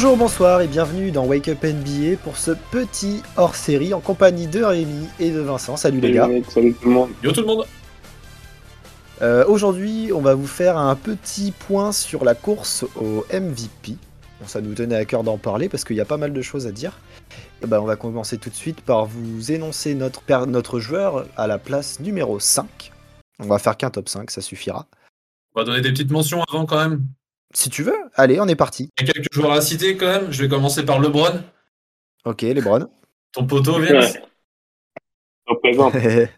Bonjour, bonsoir et bienvenue dans Wake Up NBA pour ce petit hors-série en compagnie de Rémi et de Vincent. Salut les gars. Salut tout le monde. Yo tout le monde Euh, Aujourd'hui, on va vous faire un petit point sur la course au MVP. Bon, ça nous tenait à cœur d'en parler parce qu'il y a pas mal de choses à dire. Et ben, on va commencer tout de suite par vous énoncer notre, notre joueur à la place numéro 5. On va faire qu'un top 5, ça suffira. On va donner des petites mentions avant quand même. Si tu veux, allez, on est parti. Il y a quelques joueurs à citer quand même. Je vais commencer par LeBron, Ok, les Browns. ton poteau Vince. Ouais. Représente.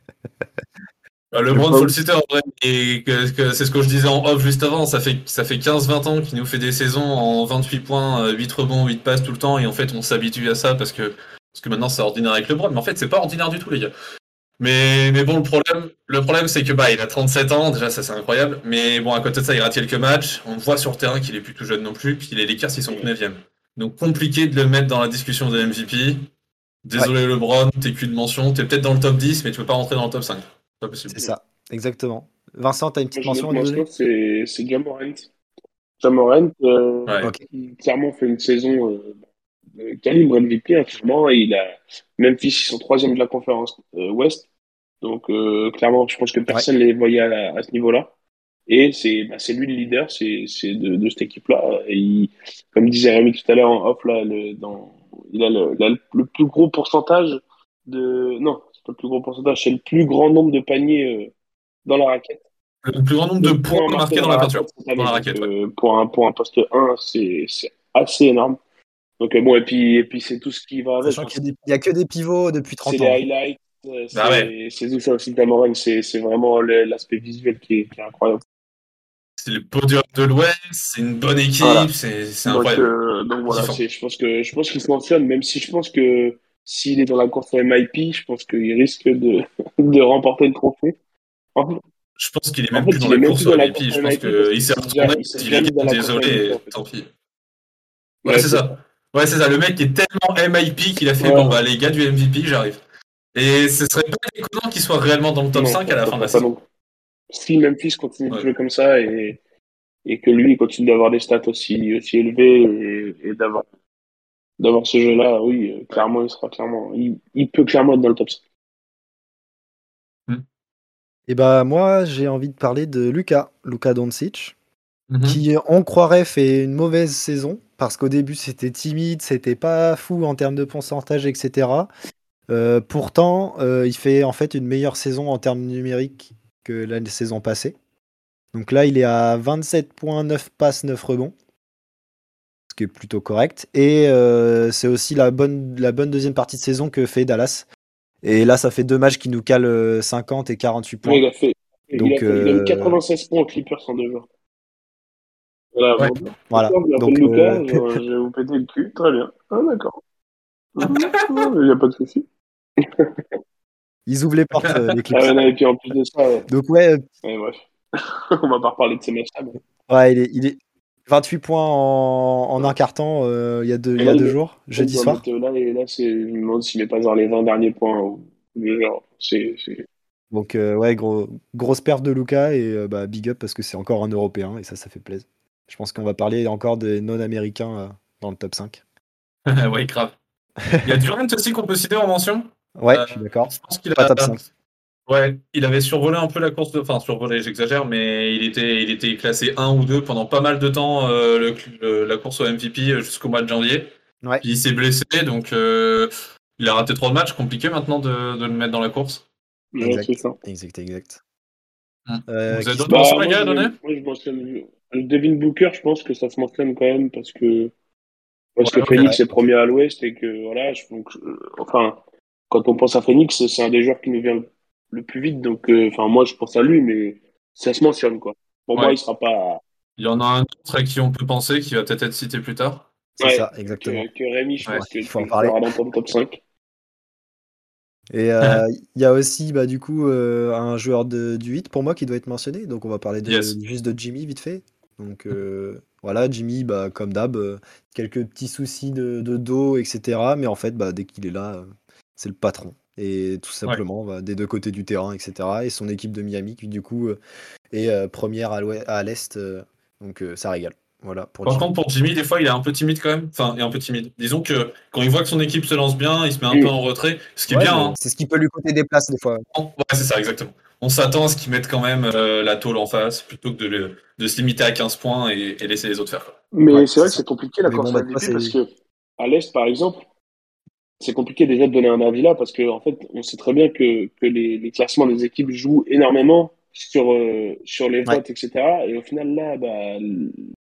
Bah, LeBron, faut le citer en vrai. Et que, que- c'est ce que je disais en off juste avant. Ça fait, ça fait 15-20 ans qu'il nous fait des saisons en 28 points, euh, 8 rebonds, 8 passes tout le temps. Et en fait, on s'habitue à ça parce que, parce que maintenant c'est ordinaire avec LeBron. Mais en fait, c'est pas ordinaire du tout, les gars. Mais, mais bon, le problème, le problème c'est que bah, il a 37 ans, déjà ça c'est incroyable. Mais bon, à côté de ça, il rate quelques matchs. On voit sur le terrain qu'il est plus tout jeune non plus. Puis les Lakers, ils sont 9e. Donc compliqué de le mettre dans la discussion de MVP. Désolé LeBron, t'es qu'une mention. T'es peut-être dans le top 10, mais tu peux pas rentrer dans le top 5. Pas possible. C'est ça, exactement. Vincent, t'as une petite Moi, mention à donner? c'est Jamorant. Jamorant, euh, Ouais. Clairement fait une saison euh, calibre MVP, hein, clairement, et il a Memphis, ils sont troisième de la conférence euh, Ouest. Donc, euh, clairement, je pense que personne ne les voyait à, ce niveau-là. Et c'est bah, c'est lui le leader c'est c'est de, de cette équipe-là. Et il- comme disait Rémi tout à l'heure en off, là, le, dans, il, a le, il le- le plus gros pourcentage de. Non, c'est pas le plus gros pourcentage, c'est le plus grand nombre de paniers euh, dans la raquette. Le plus grand nombre de points marqués dans la peinture. Dans la Donc, raquette, euh, pour, un, pour un poste 1, c'est c'est assez énorme. Donc, euh, bon, et puis, et puis c'est tout ce qui va avec. Sachant qu'il n'y a que des pivots depuis 30 C'est ans. les highlights, c'est Ah ouais. c'est tout ça aussi, Cameron. C'est c'est vraiment l'aspect visuel qui est, qui est incroyable. C'est le podium de l'Ouest, c'est une bonne équipe, Voilà. c'est incroyable. euh, donc voilà, je pense que je pense qu'il se mentionne, même si je pense que s'il est dans la course au MIP, je pense qu'il risque de, de remporter le trophée. En fait, Je pense qu'il est En même fait, plus dans la course au course Je pense qu'il s'est retourné, il est désolé, tant pis. Ouais, c'est ça. Ouais, c'est ça. Le mec est tellement MIP qu'il a fait bon, bah, les gars du MVP, j'arrive. Et ce serait pas déconnant qu'il soit réellement dans le top Non, 5 à la fin de la saison. Si Memphis continue de jouer comme ça et, et que lui il continue d'avoir des stats aussi, aussi élevés et, et d'avoir d'avoir ce jeu-là, oui, euh, clairement, il sera clairement, il, il peut clairement être dans le top 5. Et bah moi j'ai envie de parler de Luca, Luca Doncic, Mhm. qui on croirait fait une mauvaise saison parce qu'au début c'était timide, c'était pas fou en termes de pourcentage, etc. Euh, pourtant euh, il fait en fait une meilleure saison en termes numériques que la saison passée. Donc là il est à 27.9 passes, 9 rebonds, ce qui est plutôt correct. Et euh, c'est aussi la bonne, la bonne deuxième partie de saison que fait Dallas. Et là ça fait deux matchs qui nous calent euh, 50 et 48 points. il a fait, il, Donc, a fait il a eu euh, 96 points aux Clippers en deux jours. Voilà, Ouais. bon, Voilà. Donc, Lucas, euh, vais vous péter le cul, très bien. Ah, d'accord. Il n'y a pas de souci. Ils ouvrent les portes, euh, les Ah, Clips. ouais, non, et puis en plus de ça, ouais, Donc ouais, euh, ouais, bref. On va pas reparler de ces matchs-là. mais- ouais, il, est, il est 28 points en, en un carton euh, il y a deux, il y a deux il- jours, jeudi soir. mettre Là, et là je me demande s'il n'est pas dans les 20 derniers points ou genre. C'est, c'est... Donc euh, ouais, gros, grosse perte de Luca et euh, bah, big up parce que c'est encore un Européen et ça, ça fait plaisir. Je pense qu'on va parler encore des non-américains euh, dans le top 5. ouais, grave. Il y a Durant aussi qu'on peut citer en mention? Ouais, Euh, je suis d'accord. Je pense qu'il Pas a. top 5. Ouais, il avait survolé un peu la course de. Enfin, survolé, j'exagère, mais il était, il était classé 1 ou 2 pendant pas mal de temps, euh, le- le- la course au MVP euh, jusqu'au mois de janvier. Ouais. Puis il s'est blessé, donc euh, il a raté trop de matchs. Compliqué maintenant de, de le mettre dans la course. Exact. Exact, exact. Hum. Euh, Vous avez d'autres mentions, les gars, à donner moi, je mentionne le Devin Booker, je pense que ça se mentionne quand même parce que parce Ouais, que Phoenix ouais. est premier à l'Ouest et que voilà, je, donc, enfin, quand on pense à Phoenix, c'est un des joueurs qui nous vient le, le plus vite. Donc, euh, enfin, moi, je pense à lui, mais ça se mentionne quoi. Pour Ouais. moi, il sera pas Il y en a un autre à qui on peut penser, qui va peut-être être cité plus tard. C'est Ouais, ça, exactement. que, que Rémi, je Ouais, pense que il faut en parler. dans ton top 5. Et euh, il y a aussi bah, du coup euh, un joueur de, du 8 pour moi qui doit être mentionné. Donc on va parler de, Yes. juste de Jimmy vite fait. Donc euh, voilà, Jimmy, bah, comme d'hab, euh, quelques petits soucis de, de dos, etc. Mais en fait, bah, dès qu'il est là, euh, c'est le patron. Et tout simplement, bah, des deux côtés du terrain, etc. Et son équipe de Miami qui du coup euh, est euh, première à l'ouest- à l'Est. euh, donc euh, ça régale. Voilà, pour Par Jimmy. contre, pour Jimmy, des fois, il est un peu timide quand même. Enfin, il est un peu timide. Disons que quand il voit que son équipe se lance bien, il se met un peu en retrait. Ce qui est bien, hein. C'est ce qui peut lui coûter des places des fois. Ouais, c'est ça, exactement. On s'attend à ce qu'ils mettent quand même euh, la tôle en face plutôt que de, le- de se limiter à 15 points et, et laisser les autres faire. quoi. Mais Ouais, c'est vrai c'est que c'est compliqué la course bon, à bah, MVP toi, parce que à l'Est, par exemple, c'est compliqué déjà de donner un avis là parce que en fait, on sait très bien que, que les, les classements des équipes jouent énormément sur, euh, sur les Ouais. votes, etc. Et au final, là, bah,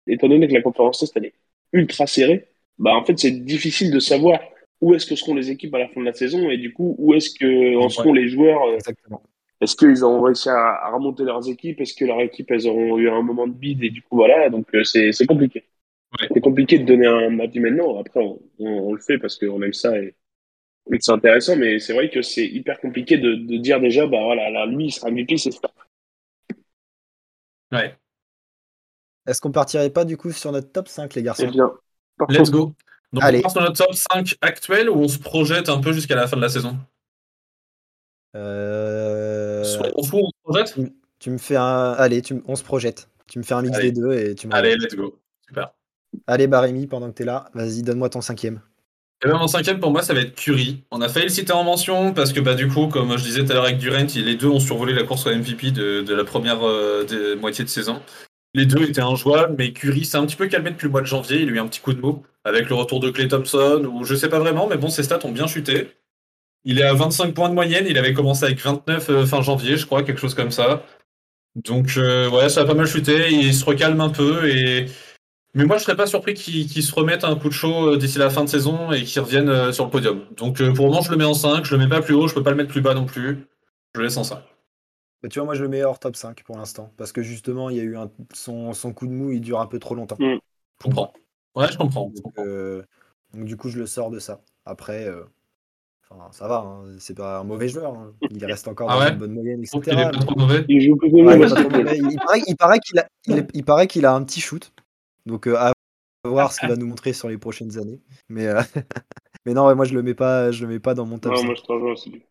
étant donné que la conférence Est, elle est ultra serrée, bah, en fait, c'est difficile de savoir où est-ce que seront les équipes à la fin de la saison et du coup, où est-ce que en Ouais. seront les joueurs. euh, Exactement. est-ce qu'ils auront réussi à, à remonter leurs équipes Est-ce que leurs équipes, elles auront eu un moment de bide Et du coup, voilà, donc euh, c'est c'est compliqué. Ouais. C'est compliqué de donner un avis maintenant. Après, on, on, on le fait parce qu'on aime ça et, c'est intéressant, mais c'est vrai que c'est hyper compliqué de, de dire déjà, bah voilà, là, lui, il sera MVP, c'est ça. Ouais. Est-ce qu'on partirait pas du coup sur notre top 5, les C'est garçons bien. Let's go. Donc, Allez. on part sur notre top 5 actuel ou on se projette un peu jusqu'à la fin de la saison? Euh, Soit on fout, on se projette? Tu me fais un. Allez, tu... on se projette. Tu me fais un mix Allez. des deux et tu me Allez, let's go. Super. Allez, Barémi, pendant que t'es là, vas-y, donne-moi ton cinquième. Et même en cinquième, pour moi, ça va être Curry. On a failli le citer en mention parce que, bah, du coup, comme je disais tout à l'heure avec Durant, les deux ont survolé la course au MVP de, la première euh, moitié de saison. Les deux étaient injouables, mais Curry s'est un petit peu calmé depuis le mois de janvier. Il a eu un petit coup de mou avec le retour de Clay Thompson, ou je sais pas vraiment, mais bon, ses stats ont bien chuté. Il est à 25 points de moyenne. Il avait commencé avec 29 euh, fin janvier, je crois, quelque chose comme ça. Donc, euh, ouais, ça a pas mal chuté. Il se recalme un peu et. Mais moi, je serais pas surpris qu'il qu'il se remette un coup de chaud euh, d'ici la fin de saison et qu'il revienne euh, sur le podium. Donc, euh, pour le moment, je le mets en 5. Je le mets pas plus haut. Je peux pas le mettre plus bas non plus. Je le laisse en 5. Bah, tu vois, moi, je le mets hors top 5 pour l'instant. Parce que justement, il y a eu un... son... son coup de mou, il dure un peu trop longtemps. Mm. Je comprends. Ouais, je comprends. Donc, euh, du coup, je le sors de ça. Après, euh, enfin, ça va, hein, c'est pas un mauvais joueur. hein. Il reste encore Ah dans une bonne moyenne, etc. qu'il est pas trop mauvais. Il joue plutôt Ouais, bien il, est au pas trop mauvais. Il paraît, il paraît qu'il a, il, est- il paraît qu'il a un petit shoot. Donc euh, à voir ce qu'il va nous montrer sur les prochaines années. Mais, euh, mais non, ouais, moi je le mets pas, je le mets pas dans mon top Non, 5. moi, je te rejoins aussi.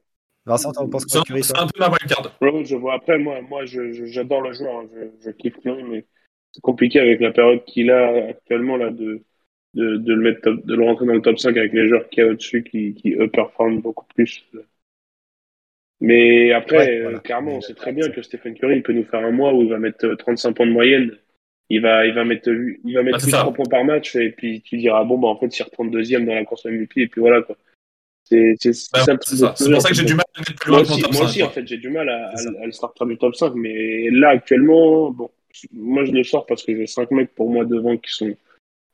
Vincent, t'en penses C'est quoi, c'est un peu ma wildcard. Ouais, je vois. Après, moi, moi je, je- j'adore le joueur. hein. Je, je kiffe Curry, mais c'est compliqué avec la période qu'il a actuellement là de, de, de le mettre top- de le rentrer dans le top 5 avec les joueurs qu'il y a au-dessus qui, qui eux performent beaucoup plus. Mais après, Ouais, euh, voilà. clairement, on sait très bien que Stephen Curry, il peut nous faire un mois où il va mettre euh, 35 points de moyenne. Il va, il va mettre, il va mettre Ah, c'est plus ça. 3 points par match et puis tu diras, bon, bah, en fait, il reprend deuxième dans la course MVP et puis voilà, quoi. C'est, Bah, pour ça que j'ai du mal à mettre plus Moi loin mon aussi, top moi 5. aussi en fait, j'ai du mal à, à, à le sortir du top 5, mais là, actuellement, bon, moi, je le sors parce que j'ai 5 mecs pour moi devant qui sont,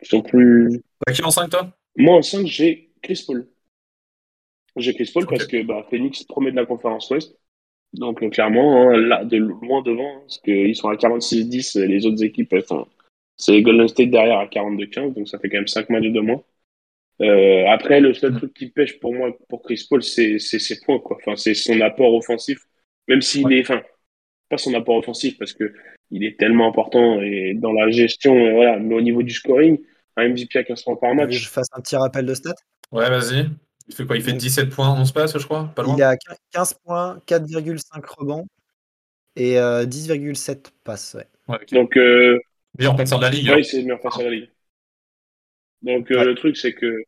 qui sont plus. Bah, qui en 5, toi? Moi, en 5, j'ai Chris Paul. J'ai Chris Paul parce que bah, Phoenix promet de la conférence Ouest. Donc, euh, clairement, hein, là, de loin devant, hein, parce qu'ils sont à 46-10, et les autres équipes, sont- c'est Golden State derrière à 42-15, donc ça fait quand même 5 matchs de moins. Euh, après, le seul truc qui pêche pour moi, pour Chris Paul, c'est c'est ses points, quoi. Enfin, c'est son apport offensif. Même s'il est, enfin, pas son apport offensif parce que il est tellement important et dans la gestion, euh, voilà. Mais au niveau du scoring, un MVP à 15 points par Tu veux que match, je fasse un petit rappel de stats Ouais, vas-y. Il fait quoi? Il fait 17 points, 11 passes, je crois? Pas loin? Il à 15 points, 4,5 rebonds et euh, 10,7 passes. ouais. Ouais, ok. donc, euh, Meilleur passeur de la ligue. ouais, c'est le meilleur passeur de la ligue. Donc, euh, Ouais. le truc, c'est que,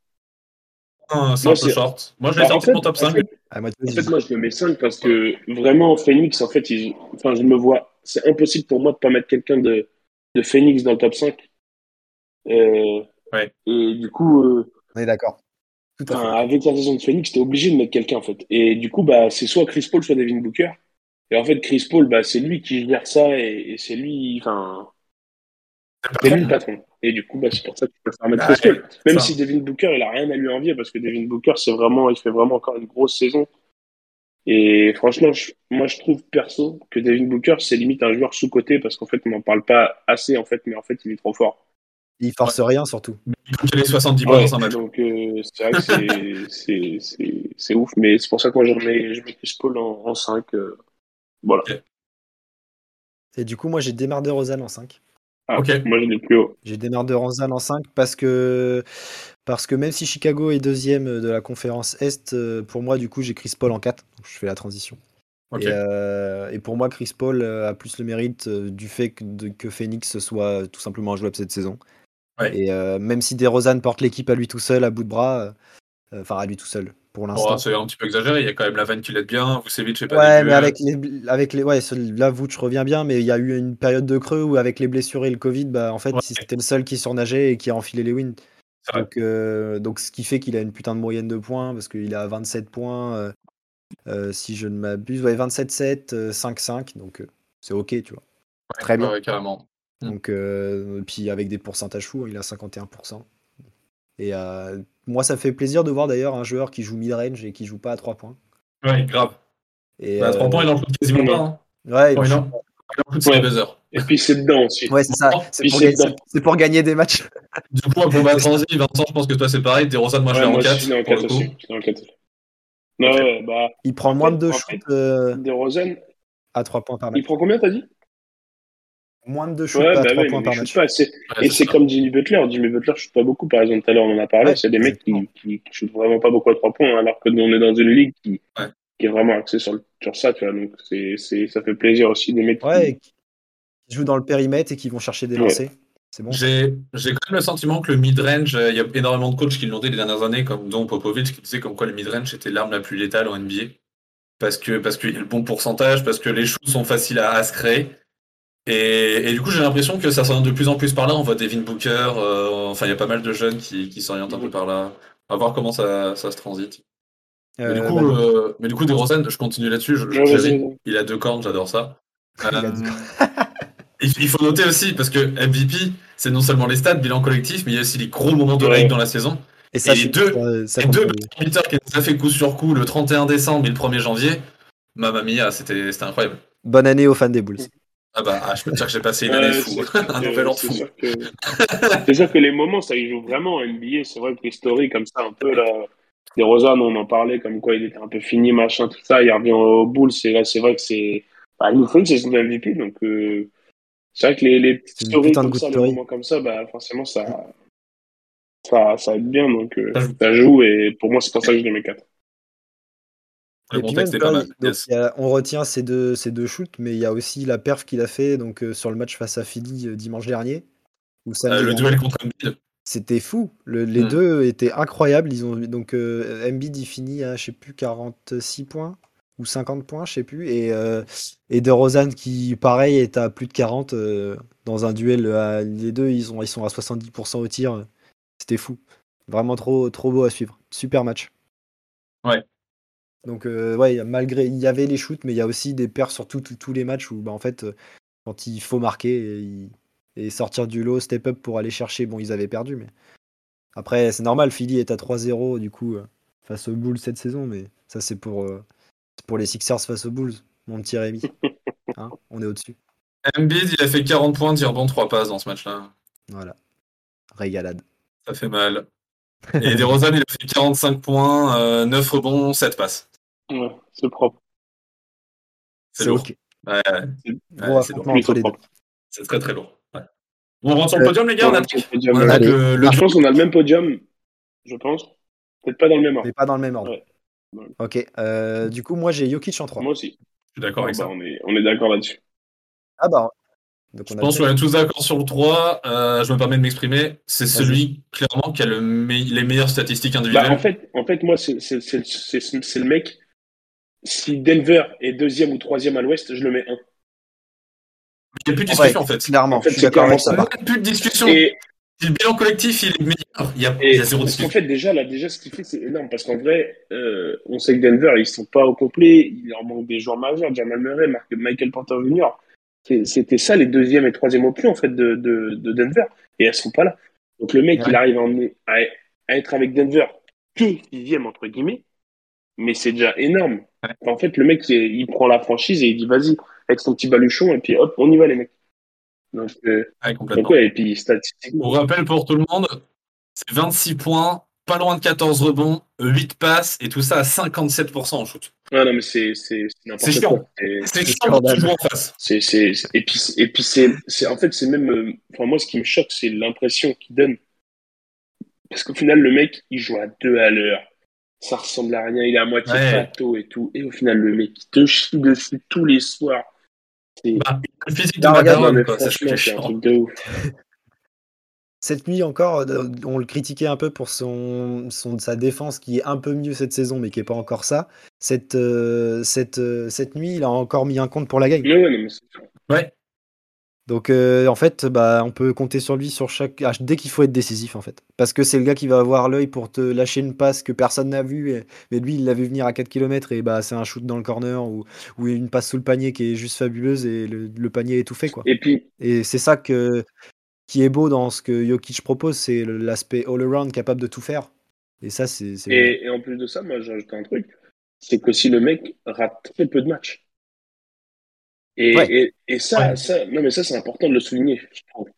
hein. C'est Moi, un peu short. Moi, je l'ai Bah, en sorti fait, mon top en 5. fait, Ah, moi, En fait, moi, je le mets 5 parce que vraiment, Phoenix, en fait, ils... enfin, je me vois. C'est impossible pour moi de pas mettre quelqu'un de... de Phoenix dans le top 5. Euh, Ouais. Et du coup, euh, On est d'accord. Tout à enfin, fait. avec la saison de Phoenix, t'es obligé de mettre quelqu'un, en fait. Et du coup, bah, c'est soit Chris Paul, soit Devin Booker. Et en fait, Chris Paul, bah, c'est lui qui gère ça et, et c'est lui, enfin, c'est lui le patron. Et du coup, bah, c'est pour ça que je préfère mettre Chris Paul. Même ça. si Devin Booker, il a rien à lui envier parce que Devin Booker, c'est vraiment, il fait vraiment encore une grosse saison. Et franchement, je- moi, je trouve perso que Devin Booker, c'est limite un joueur sous-coté parce qu'en fait, on n'en parle pas assez, en fait, mais en fait, il est trop fort. Il force rien surtout. Il les 70 points dans un match. donc, euh, c'est vrai que c'est- c'est- c'est c'est ouf, mais c'est pour ça que moi, je mets, je mets Chris Paul en, en 5. euh, voilà. Et du coup, moi j'ai Demar DeRozan en 5. Ah, Ok. Moi, je l'ai plus haut. J'ai Demar DeRozan en 5 parce que parce que même si Chicago est deuxième de la conférence Est, euh, pour moi du coup j'ai Chris Paul en 4. Donc je fais la transition. Et, pour moi, Chris Paul a plus le mérite du fait que, que Phoenix soit tout simplement jouable cette saison. Et même si DeRozan porte l'équipe à lui tout seul, à bout de bras, enfin à lui tout seul, pour l'instant. c'est un petit peu exagéré, il y a quand même la vanne qui l'aide bien, Vucevic fait pas Ouais, mais avec les, avec les, ouais, là, Vooch revient bien, mais il y a eu une période de creux où avec les blessures et le Covid, bah, en fait, c'était le seul qui surnageait et qui a enfilé les wins. Donc, euh, donc, ce qui fait qu'il a une putain de moyenne de points, parce qu'il a 27 points, euh, euh, si je ne m'abuse, ouais, 27-7, 5-5, donc c'est ok, tu vois. Très bien. carrément. Mm. Donc, puis avec des pourcentages fous, hein, il a 51%. Et moi, ça fait plaisir de voir d'ailleurs un joueur qui joue mid-range et qui joue pas à 3 points. Ouais, grave. Et bah, à 3 points, il en joue quasiment pas. Hein. Ouais, il en joue Et puis c'est dedans aussi. Ouais, c'est ça. C'est pour, gagner, pour gagner des matchs. Du coup, pour ma transi, Vincent, je pense que toi c'est pareil. Des Rosales, moi je l'ai en 4. Je suis en 4 aussi. Je en 4. Non, ouais, bah, il prend moins de 2 shoots. Euh... Des Rosales. À 3 points par match. Il prend combien, t'as dit? Moins de 2 shoots à 3 bah points par match. Pas, et c'est comme Jimmy Butler. Jimmy Butler, je shoot pas beaucoup. Par exemple, tout à l'heure, on en a parlé. c'est des mecs qui, qui, shootent vraiment pas beaucoup à 3 points, alors que nous, on est dans une ligue qui, qui est vraiment axée sur, sur ça. Tu vois, donc c'est, ça fait plaisir aussi des mecs ouais, qui, qui jouent dans le périmètre et qui vont chercher des lancers. Bon. J'ai quand même le sentiment que le mid-range, il y a énormément de coachs qui l'ont dit les dernières années, comme dont Popovic, qui disait comme quoi le mid-range était l'arme la plus létale en NBA. Parce que parce qu'il y a le bon pourcentage, parce que les shoots sont faciles à, à se créer. Et, et, du coup, j'ai l'impression que ça s'oriente de plus en plus par là. On voit Devin Booker, euh, enfin, il y a pas mal de jeunes qui, qui s'orientent un peu par là. On va voir comment ça, ça se transite. Euh, mais, du coup, bah, euh, mais du coup, je continue là-dessus. Je, je, il a deux cornes, j'adore ça. Euh, il, faut noter aussi, parce que MVP, c'est non seulement les stats, bilan collectif, mais il y a aussi les gros moments de règle dans la saison. Et, ça, les deux, ça, les deux qui nous a fait coup sur coup le 31 décembre et le 1er janvier, Mamma mia, c'était incroyable. Bonne année aux fans des Bulls. Ah bah, ah, je peux te dire que j'ai passé une année fou, un nouvel an fou. C'est sûr que les moments, ça y joue vraiment en NBA. C'est vrai que les stories comme ça, un peu là, des Rosanne, on en parlait comme quoi il était un peu fini, machin, tout ça. Il revient aux Bulls. C'est là, c'est vrai que c'est, bah, il nous faut une saison de MVP, donc. Euh... C'est vrai que les, les petites stories comme ça, les moments comme ça, bah, forcément, ça, ça, ça aide bien. Donc, euh, ça joue. Et pour moi, c'est pour ça que je les mets 4. On retient ces deux, ces deux shoots, mais il y a aussi la perf qu'il a fait donc, euh, sur le match face à Philly euh, dimanche dernier. Où euh, le duel contre Embiid. C'était fou. Le, les hmm. deux étaient incroyables. Ils ont, donc, Embiid, il finit à, je sais plus, 46 points ou 50 points, je sais plus. Et, et De Rosanne qui, pareil, est à plus de 40 euh, dans un duel. les deux, ils, ont, ils sont à 70% au tir. C'était fou. Vraiment trop, trop beau à suivre. Super match. Ouais. Donc, euh, ouais, malgré. Il y avait les shoots, mais il y a aussi des pertes sur tous les matchs où, bah, en fait, quand il faut marquer et, sortir du lot, step up pour aller chercher, bon, ils avaient perdu, mais. Après, c'est normal, Philly est à 3-0, du coup, face aux Bulls cette saison, mais ça, c'est pour pour les Sixers face aux Bulls, mon petit Rémi. Hein, on est au-dessus. Embiid, il a fait 40 points, tir bon 3 passes dans ce match-là. Voilà. Régalade. Ça fait mal. Et DeRozan, il a fait 45 points, 9 euh, rebonds, 7 passes. Ouais, c'est propre. C'est lourd. Ok. Ouais, ouais. c'est très très lourd. on rentre sur le podium, les gars. On a, le, le... je pense qu'on a le même podium, je pense. Peut-être pas dans le même ordre. Mais pas dans le même ordre. Ok. Euh, du coup, moi, j'ai Jokic en 3. Moi aussi. Je suis d'accord avec bah, ça. On est, on est d'accord là-dessus. Ah bah. Donc on je pense qu'on est tous d'accord sur le 3. Euh, je me permets de m'exprimer. C'est celui, clairement, qui a le les meilleures statistiques individuelles. Bah, en, fait, en fait, moi, c'est le mec. Si Denver est deuxième ou troisième à l'ouest, je le mets 1. Il n'y a plus de discussion, en fait. Clairement, en fait, je suis d'accord avec ça. Il n'y a plus de discussion. Et, si le bilan collectif il est meilleur, il y a, il y a zéro discussion. En fait, déjà, là, déjà, ce qu'il fait, c'est énorme. Parce qu'en vrai, euh, on sait que Denver, ils sont pas au complet. Il leur manque des joueurs majeurs. Jamal Murray, Michael Porter Jr. C'était ça les deuxième et troisième options, en fait, de, de, de, Denver. Et elles sont pas là. Donc, le mec, il arrive à, à, être avec Denver que sixième, entre guillemets. Mais c'est déjà énorme. En fait, le mec, il, prend la franchise et il dit, vas-y, avec son petit baluchon, et puis hop, on y va, les mecs. Donc, euh, et puis statistiquement. On rappelle pour tout le monde, c'est 26 points, pas loin de 14 rebonds, 8 passes, et tout ça à 57% en shoot. Ah non, mais c'est n'importe quoi. C'est chiant en face. C'est, et puis, et puis c'est, en fait, c'est même. Euh, enfin, moi, ce qui me choque, c'est l'impression qu'il donne. Parce qu'au final, le mec, il joue à deux à l'heure. Ça ressemble à rien, il est à moitié plateau et tout. Et au final, le mec, il te chie dessus tous les soirs. Bah, le physique de Madame, quoi, ça, c'est un truc de ouf. Cette nuit encore, euh, on le critiquait un peu pour son, son, sa défense qui est un peu mieux cette saison, mais qui n'est pas encore ça. Cette, euh, cette, euh, cette nuit, il a encore mis un compte pour la gagne. Ouais. Donc en fait, bah, on peut compter sur lui sur chaque ah, dès qu'il faut être décisif en fait, parce que c'est le gars qui va avoir l'œil pour te lâcher une passe que personne n'a vue, mais lui il l'a vu venir à 4 km et bah c'est un shoot dans le corner ou, ou une passe sous le panier qui est juste fabuleuse et le, le panier est tout fait quoi. Et puis et c'est ça que qui est beau dans ce que Jokic propose, c'est l'aspect all-around capable de tout faire. Et ça, c'est. Et, et, en plus de ça, moi, j'ai ajouté un truc c'est que si le mec rate très peu de matchs. Et, et, ça, ça, non, mais ça, c'est important de le souligner, je trouve.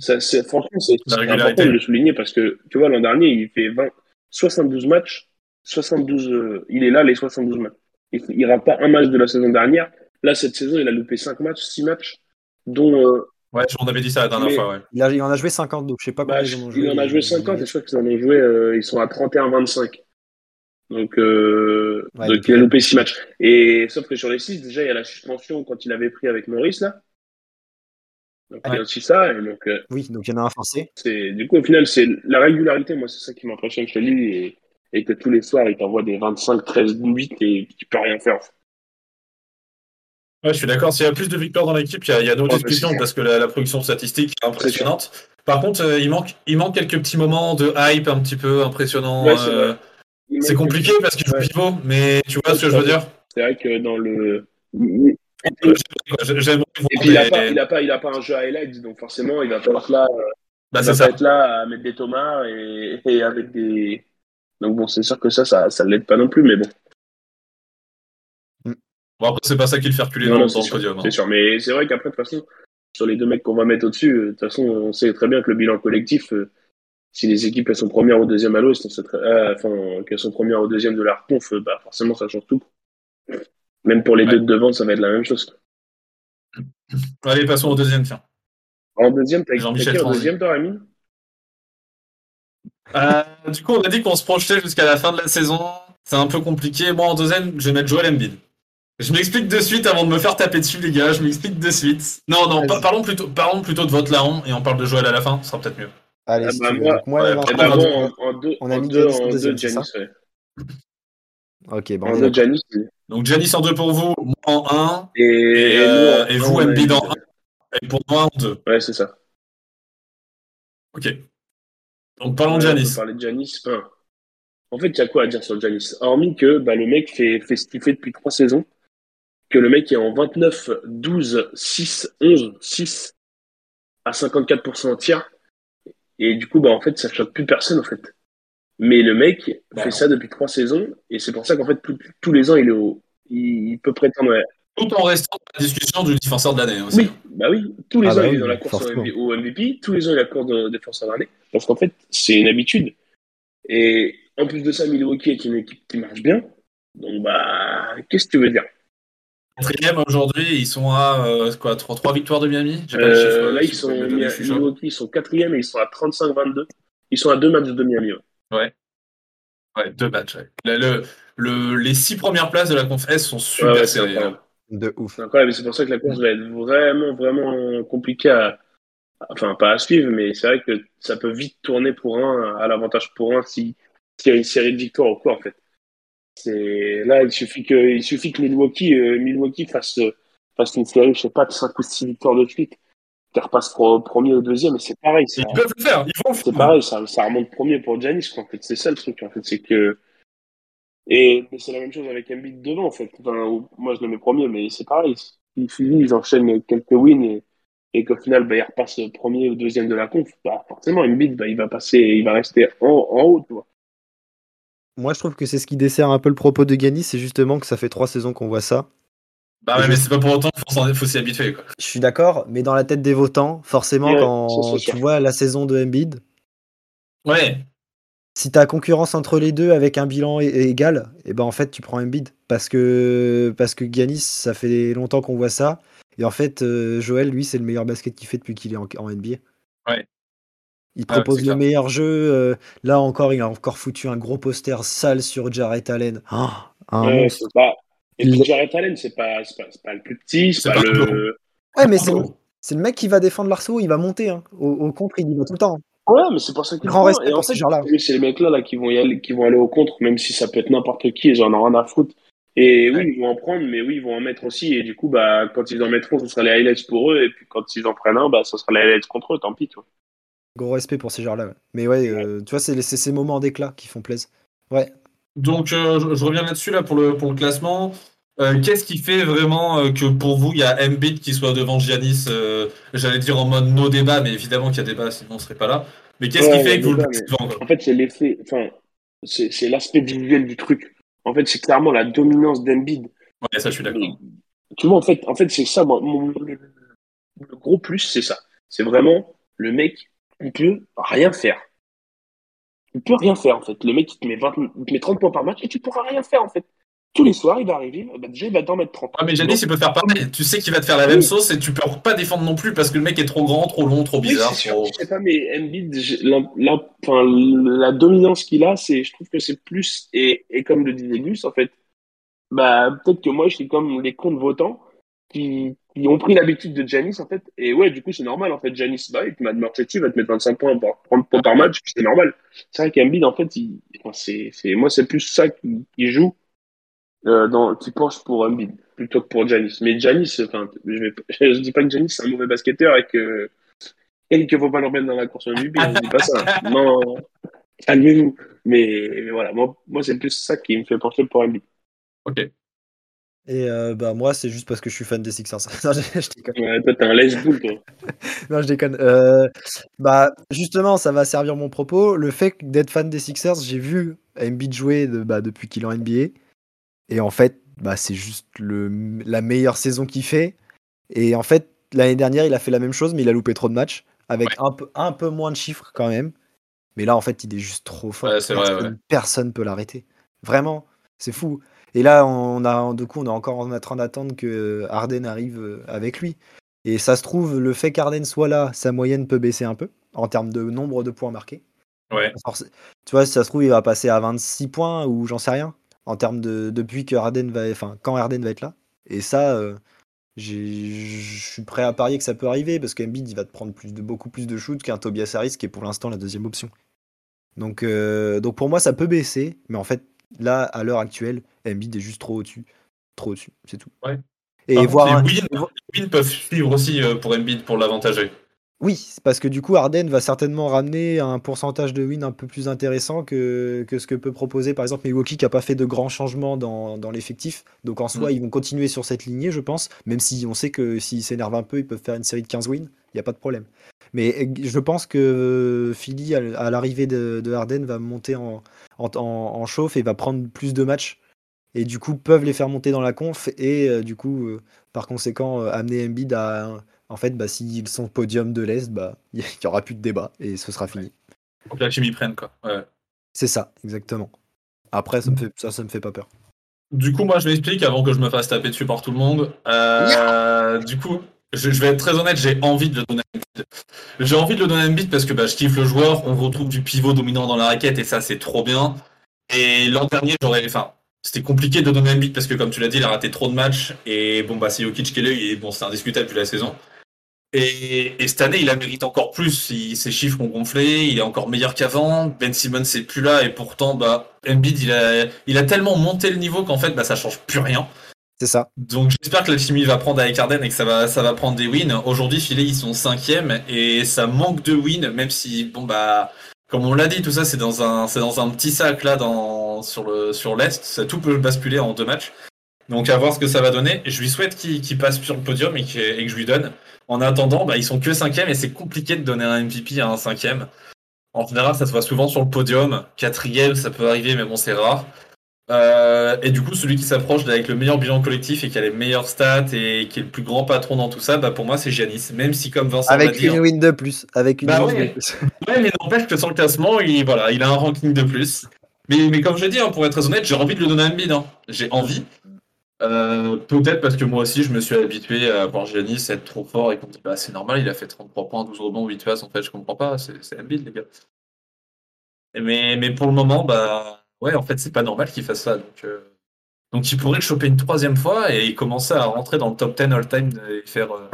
Ça, franchement, c'est important de le souligner parce que, tu vois, l'an dernier, il fait 20, 72 matchs, 72, euh, il est là les 72 matchs. Il, il rate pas un match de la saison dernière. Là, cette saison, il a loupé 5 matchs, 6 matchs, dont, euh, Ouais, on avait dit ça la dernière fois. Ouais. Il, il, en a joué 50, donc je sais pas bah, ils en ont joué. Il en a joué 50, et je crois qu'ils en ont joué, euh, ils sont à 31-25. Donc, euh, donc il a loupé 6 matchs. Et sauf que sur les 6, déjà, il y a la suspension quand il avait pris avec Maurice, là. Donc, il y a aussi ça. Et donc, euh, oui, donc il y en a un forcé. Du coup, au final, c'est la régularité, moi, c'est ça qui m'impressionne chez lui. Et, et, que tous les soirs, il t'envoie des 25, 13, 8 et tu peux rien faire. Ouais, je suis d'accord. S'il y a plus de victoires dans l'équipe, il y a, a d'autres discussions parce que la, production statistique est impressionnante. Par contre, euh, il, manque, il manque quelques petits moments de hype un petit peu impressionnants. Euh, c'est compliqué parce qu'il joue pivot, mais tu vois ce que je veux dire C'est vrai que dans le. J'aime Et puis il n'a pas, il a pas, il a pas un jeu à highlights, donc forcément il va pas être là, bah, il va être là à mettre des tomates et, et avec des. Donc bon, c'est sûr que ça, ça, ça l'aide pas non plus, mais bon. Bon, après, c'est pas ça qui le fait reculer dans, le podium. C'est sûr, mais c'est vrai qu'après, de toute façon, sur les deux mecs qu'on va mettre au-dessus, euh, de toute façon, on sait très bien que le bilan collectif, euh, si les équipes elles sont premières ou deuxième à l'Ouest, euh, enfin, qu'elles sont premières ou deuxième de la conf, bah, forcément, ça change tout. Même pour les deux de devant, ça va être la même chose. Allez, passons au deuxième, tiens. En deuxième, t'as Jean-Michel en deuxième, toi, Rémi Du coup, on a dit qu'on se projetait jusqu'à la fin de la saison. C'est un peu compliqué. Moi, en deuxième, je vais mettre Joel Embiid. Je m'explique de suite avant de me faire taper dessus, les gars. Je m'explique de suite. Non, non, parlons, plutôt, parlons plutôt de votre larron et on parle de Joël à la fin. Ce sera peut-être mieux. Allez, ah bah moi, moi ouais, bah bon, en, deux, on a mis deux, en deux, Janis. Ok, bon. En deux, Janis. Donc, Janis en deux pour vous, moi en un. Et, et, euh, et vous, Embiid en un. Et pour moi en deux. Ouais, c'est ça. Ok. Donc, parlons de Janis. On peut parler de Janis. en fait, il y a quoi à dire sur Janis Hormis que bah, le mec fait, fait ce qu'il fait depuis trois saisons que le mec est en 29, 12, 6, 11, 6 à 54% tir. Et du coup, bah, en fait, ça choque plus personne, en fait. Mais le mec fait ça depuis trois saisons, et c'est pour ça qu'en fait, tous les ans, il, est au, il, peut prétendre. Tout en restant dans la discussion du défenseur de l'année aussi. Oui, bah oui, tous les ah ans, bah il est dans la course au MVP, tous les ans, il a la course de défenseur de l'année. Parce qu'en fait, c'est une habitude. Et en plus de ça, Milwaukee est une équipe qui marche bien. Donc, bah, qu'est-ce que tu veux dire? Quatrième aujourd'hui, ils sont à euh, quoi, 3, 3, victoires de Miami? Euh, Là, ils sont, ils sont quatrième et ils sont à 35-22. Ils sont à deux matchs de Miami. Ouais. Ouais, deux matchs. Le, le, les six premières places de la conf S sont super ouais, serrées. Hein. De ouf. C'est pour ça que la course va être vraiment, vraiment compliquée à. Enfin, pas à suivre, mais c'est vrai que ça peut vite tourner pour un, à l'avantage pour un si, s'il y a une série de victoires au cours, en fait. C'est là, il suffit que, il suffit que Milwaukee, euh, Milwaukee fasse, fasse une série, je sais pas, de 5 ou 6 victoires de suite, qu'elle repasse premier ou deuxième, et c'est pareil. Ils peuvent le faire, ils vont C'est pareil, ça, ça remonte premier pour Janis, En fait, c'est ça le truc, en fait, c'est que. Et c'est la même chose avec Embiid devant, en fait. moi, je le mets premier, mais c'est pareil. Il finit, ils enchaînent quelques wins et, et qu'au final, bah, il repasse premier ou deuxième de la conf. Bah, forcément, Embiid, bah, il va passer, il va rester en, en haut, tu vois. Moi, je trouve que c'est ce qui dessert un peu le propos de Gani, c'est justement que ça fait trois saisons qu'on voit ça. Bah ouais, mais c'est pas pour autant qu'il faut s'y habituer. Quoi. Je suis d'accord, mais dans la tête des votants, forcément, quand tu vois la saison de Embiid, ouais. si tu as concurrence entre les deux avec un bilan égal, et eh ben en fait, tu prends Embiid. Parce que, parce que Giannis, ça fait longtemps qu'on voit ça. Et en fait, euh, Joël, lui, c'est le meilleur basket qu'il fait depuis qu'il est en, en NBA. Ouais. Il propose le meilleur jeu. là encore, il a encore foutu un gros poster sale sur Jarrett Allen. Ah, ouais, pas... Et puis Jarrett Allen, c'est pas, pas, pas, le plus petit, c'est pas, le. Ouais, mais c'est le mec qui va défendre l'arceau, il va monter. Hein. Au, contre, il y va tout le temps. Ouais, mais c'est pour ça qu'il Grand respect pour ces gens-là. C'est les mecs-là là, qui, vont y aller, qui vont aller au contre, même si ça peut être n'importe qui, ils en ont rien à foutre. Et oui, ils vont en prendre, mais oui, ils vont en mettre aussi. Et du coup, bah, quand ils en mettront, ce sera les highlights pour eux. Et puis quand ils en prennent un, bah, ce sera les highlights contre eux, tant pis. Tu vois. Gros respect pour ces gens-là. Mais ouais, euh, tu vois, c'est ces moments d'éclat qui font plaisir. Ouais. Donc, euh, je, reviens là-dessus là, pour, le, pour le classement. Euh, qu'est-ce qui fait vraiment que pour vous, il y a Embiid qui soit devant Giannis J'allais dire en mode no débat, mais évidemment qu'il y a débat, sinon on ne serait pas là. Mais qu'est-ce qui fait que vous le En fait, c'est l'effet, enfin, c'est l'aspect visuel du truc. En fait, c'est clairement la dominance d'Embiid. Ouais, ça, je suis d'accord. Tu vois, en fait, en fait c'est ça, moi, le, gros plus, c'est ça. C'est vraiment le mec, il peut rien faire. Il peut rien faire, en fait. Le mec, il te met, 20, il te met 30 points par match et tu pourras rien faire, en fait tous les soirs, il va arriver, bah, déjà, il va t'en mettre 30. Ah, mais Janice, il peut faire pareil. Tu sais qu'il va te faire la même sauce et tu peux pas défendre non plus parce que le mec est trop grand, trop long, trop bizarre. Oui, Je sais pas, mais Embiid, la, la, dominance qu'il a, c'est, je trouve que c'est plus, et, et comme le disait Gus, en fait, bah, peut-être que moi, je suis comme les comptes votants qui, qui ont pris l'habitude de Janis, en fait. Et ouais, du coup, c'est normal, en fait. Janis, te met Marchetti, va te mettre 25 points par, 30 points par match, c'est normal. C'est vrai qu'Embiid, en fait, il, c'est, c'est, moi, c'est plus ça qui, qui joue euh, dans, qui penche pour Embiid plutôt que pour Janis. Mais Janis, enfin, je, vais, je dis pas que Janis c'est un mauvais basketteur et que et qu'il faut pas le remettre dans la course au MVP. je dis pas ça. Non, calmez-vous. Mais, mais, voilà, moi, moi c'est plus ça qui me fait pencher pour Embiid. Ok. Et euh, bah moi c'est juste parce que je suis fan des Sixers. non, je, je déconne. Ouais, toi t'es un laisse toi. non je déconne. Euh, bah justement ça va servir mon propos. Le fait d'être fan des Sixers, j'ai vu Embiid jouer de, bah, depuis qu'il est en NBA. Et en fait, bah, c'est juste le, la meilleure saison qu'il fait. Et en fait, l'année dernière, il a fait la même chose, mais il a loupé trop de matchs, avec un, peu, un peu moins de chiffres quand même. Mais là, en fait, il est juste trop fort. personne, ne peut l'arrêter. Vraiment, c'est fou. Et là, on a, du coup, on est encore en train d'attendre que Arden arrive euh, avec lui. Et ça se trouve, le fait qu'Arden soit là, sa moyenne peut baisser un peu en termes de nombre de points marqués. Ouais. tu vois, si ça se trouve, il va passer à 26 points ou j'en sais rien en termes de depuis que Harden va, enfin quand Harden va être là. Et ça, euh, je suis prêt à parier que ça peut arriver parce qu'Embiid il va te prendre plus de, beaucoup plus de shoots qu'un Tobias Harris qui est pour l'instant la deuxième option. Donc, euh, donc pour moi ça peut baisser, mais en fait là à l'heure actuelle, Embiid est juste trop au-dessus, trop au-dessus, c'est tout. Ouais. Et voir. Les wins, peuvent suivre aussi euh, pour Embiid pour l'avantager. Oui, parce que du coup, Arden va certainement ramener un pourcentage de win un peu plus intéressant que, que ce que peut proposer par exemple Milwaukee qui n'a pas fait de grands changements dans, dans l'effectif. Donc en soi, mm. ils vont continuer sur cette lignée, je pense, même si on sait que s'ils s'énervent un peu, ils peuvent faire une série de 15 wins, il n'y a pas de problème. Mais je pense que Philly, à l'arrivée de, de, Harden, va monter en, en, en, chauffe et va prendre plus de matchs. Et du coup, peuvent les faire monter dans la conf et euh, du coup, euh, par conséquent, euh, amener Embiid à en fait, bah, s'ils sont podium de l'Est, bah, il n'y aura plus de débat et ce sera fini. Faut que la chimie prenne, quoi. C'est ça, exactement. Après, ça me, fait, ça, ça me fait pas peur. Du coup, moi, je m'explique avant que je me fasse taper dessus par tout le monde. Euh, du coup, je, vais être très honnête, j'ai envie de le donner à Embiid. J'ai envie de le donner à Embiid parce que bah, je kiffe le joueur, on retrouve du pivot dominant dans la raquette et ça, c'est trop bien. Et l'an dernier, j'aurais. Enfin, c'était compliqué de donner un Embiid parce que, comme tu l'as dit, il a raté trop de matchs. Et bon, bah, c'est Jokic qui est et bon, c'est indiscutable depuis la saison. Et, cette année, il a mérite encore plus. ses chiffres ont gonflé, il est encore meilleur qu'avant. Ben Simmons c'est plus là et pourtant, bah, Embiid, il a, il a tellement monté le niveau qu'en fait, bah, ça change plus rien. Donc j'espère que la chimie va prendre avec Arden et que ça va, ça va prendre des wins. Aujourd'hui, Philly, ils sont cinquième et ça manque de wins, même si, bon, bah, comme on l'a dit, tout ça, c'est dans un, dans un petit sac là, dans, sur le, sur l'Est. Ça tout peut basculer en deux matchs. Donc à voir ce que ça va donner. Je lui souhaite qu'il passe sur le podium et, que je lui donne. En attendant, bah, ils sont que cinquième et c'est compliqué de donner un MVP à un cinquième. En général, ça se voit souvent sur le podium. Quatrième, ça peut arriver, mais bon, c'est rare. Euh, et du coup, celui qui s'approche avec le meilleur bilan collectif et qui a les meilleures stats et qui est le plus grand patron dans tout ça, bah pour moi, c'est Giannis. Même si, comme Vincent Avec une win de plus. Avec une bah ouais. de plus. ouais, mais n'empêche que sur le classement, il, voilà, il a un ranking de plus. Mais, mais comme je l'ai dit, hein, pour être très honnête, j'ai envie de le donner à Embiid. Hein. J'ai envie. Euh, peut-être parce que moi aussi, je me suis habitué à voir Giannis être trop fort et qu'on dit bah c'est normal, il a fait 33 points, 12 rebonds, 8 passes. En fait, je comprends pas, c'est Embiid, les gars. Mais, mais pour le moment, bah ouais, en fait, c'est pas normal qu'il fasse ça. Donc, euh, donc il pourrait le choper une troisième fois et commencer à rentrer dans le top 10 all-time et faire. Euh,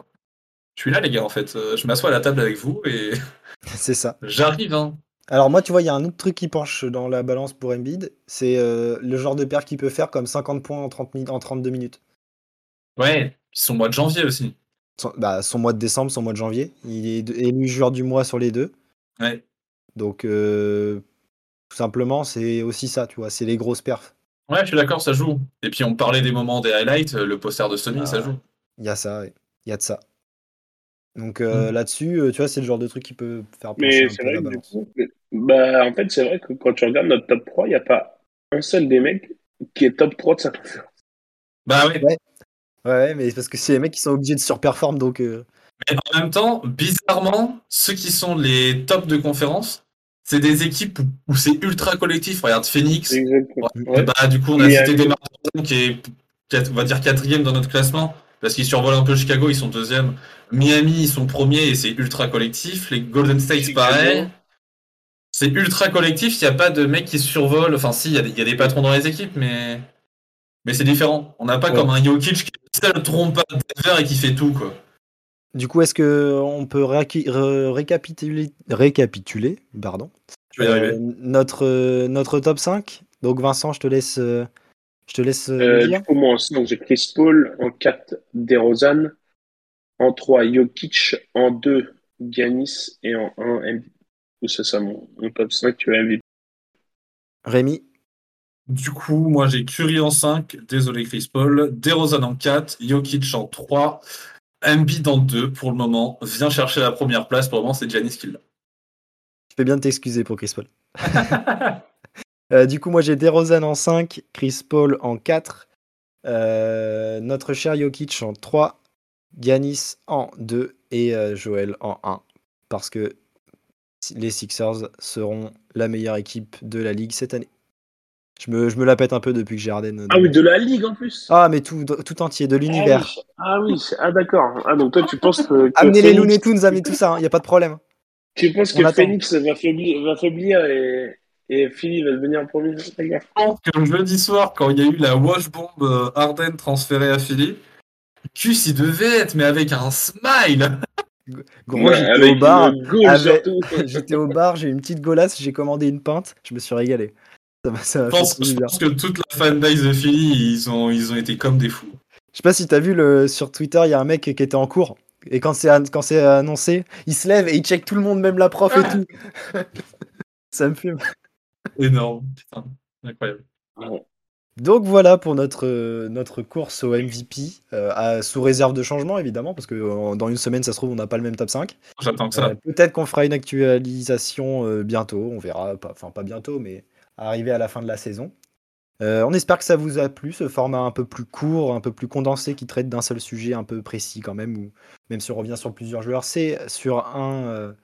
je suis là, les gars, en fait. Je m'assois à la table avec vous et. c'est ça. J'arrive, hein. Alors moi, tu vois, il y a un autre truc qui penche dans la balance pour Embiid, c'est euh, le genre de paire qu'il peut faire comme 50 points en, 30 en 32 minutes. Ouais, son mois de janvier aussi. Son, bah, son mois de décembre, son mois de janvier. Il est élu joueur du mois sur les deux. Ouais. Donc, euh, tout simplement, c'est aussi ça, tu vois, c'est les grosses perfs. Ouais, je suis d'accord, ça joue. Et puis on parlait des moments des highlights, le poster de Sony, ça ah, joue. Il y a ça, il y a de ça. Donc euh, mmh. là-dessus, tu vois, c'est le genre de truc qui peut faire peu la balance. Bah, en fait, c'est vrai que quand tu regardes notre top 3, il n'y a pas un seul des mecs qui est top 3 de sa conférence. Bah oui. Ouais. ouais, mais parce que c'est les mecs qui sont obligés de surperformer, donc. Euh. Mais en même temps, bizarrement, ceux qui sont les tops de conférence, c'est des équipes où, c'est ultra collectif. Regarde Phoenix. Bah, du coup, on a cité des qui est, on va dire, quatrième dans notre classement, parce qu'ils survolent un peu Chicago, ils sont deuxième. Miami, ils sont premiers et c'est ultra collectif. Les Golden State, pareil c'est ultra collectif, il n'y a pas de mecs qui survolent. Enfin, si, il y, a des patrons dans les équipes, mais, mais c'est différent. On n'a pas comme un Jokic qui est le seul trompe Denver et qui fait tout, quoi. Du coup, est-ce qu'on peut récapituler, récapituler pardon, euh, notre, notre top 5 Donc, Vincent, je te laisse. Je te laisse euh, dire. Du coup, moi, en j'ai Chris Paul, en 4, DeRozan, en 3, Jokic, en 2, Giannis et en 1, c'est ça mon, top 5 tu as MVP. Rémi? Du coup, moi j'ai Curry en 5, désolé Chris Paul, DeRozan en 4, Jokic en 3, Embiid en 2 pour le moment. Viens chercher la première place, pour le moment c'est Giannis qui l'a. Je fais bien de t'excuser pour Chris Paul. Euh, du coup, moi j'ai DeRozan en 5, Chris Paul en 4, euh, notre cher Jokic en 3, Giannis en 2 et euh, Joël en 1. Parce que les Sixers seront la meilleure équipe de la ligue cette année. Je me, je me la pète un peu depuis que j'ai Harden. Ah oui, de la ligue en plus Ah, mais tout, tout entier, de l'univers. Ah oui, ah, d'accord. Ah, donc toi, tu penses que. Amenez les Looney Tunes, amenez tout ça, il hein, n'y a pas de problème. Tu penses que Phoenix va faiblir, va faiblir et, et Philly va devenir premier que jeudi soir, quand il y a eu la wash bomb euh, Harden transférée à Philly, Cus, il devait être, mais avec un smile Gros, j'étais au bar. J'étais au bar, j'ai une petite golasse, j'ai commandé une pinte, je me suis régalé. Je, pense, que toute la fanbase de Philly, ils ont, ils ont été comme des fous. Je sais pas si t'as vu le, sur Twitter, il y a un mec qui était en cours. Et quand c'est quand c'est annoncé, il se lève et il check tout le monde, même la prof et tout. Ça me fume. Énorme, putain, incroyable. Donc voilà pour notre, euh, notre course au MVP, euh, sous réserve de changement évidemment, parce que euh, dans une semaine, ça se trouve, on n'a pas le même top 5. J'attends que ça. Peut-être qu'on fera une actualisation bientôt, on verra, enfin pas bientôt, mais arriver à la fin de la saison. on espère que ça vous a plu, ce format un peu plus court, un peu plus condensé, qui traite d'un seul sujet un peu précis quand même, ou même si on revient sur plusieurs joueurs, c'est sur un,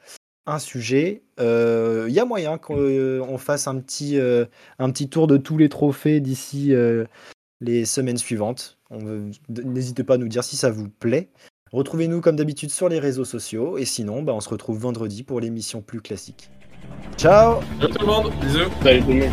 un sujet. Il euh, y a moyen qu'on euh, fasse un petit, euh, un petit tour de tous les trophées d'ici les semaines suivantes. N'hésitez pas à nous dire si ça vous plaît. Retrouvez-nous comme d'habitude sur les réseaux sociaux. Et sinon, bah, on se retrouve vendredi pour l'émission plus classique. Ciao. Ciao tout le monde, bisous. Salut tout le monde.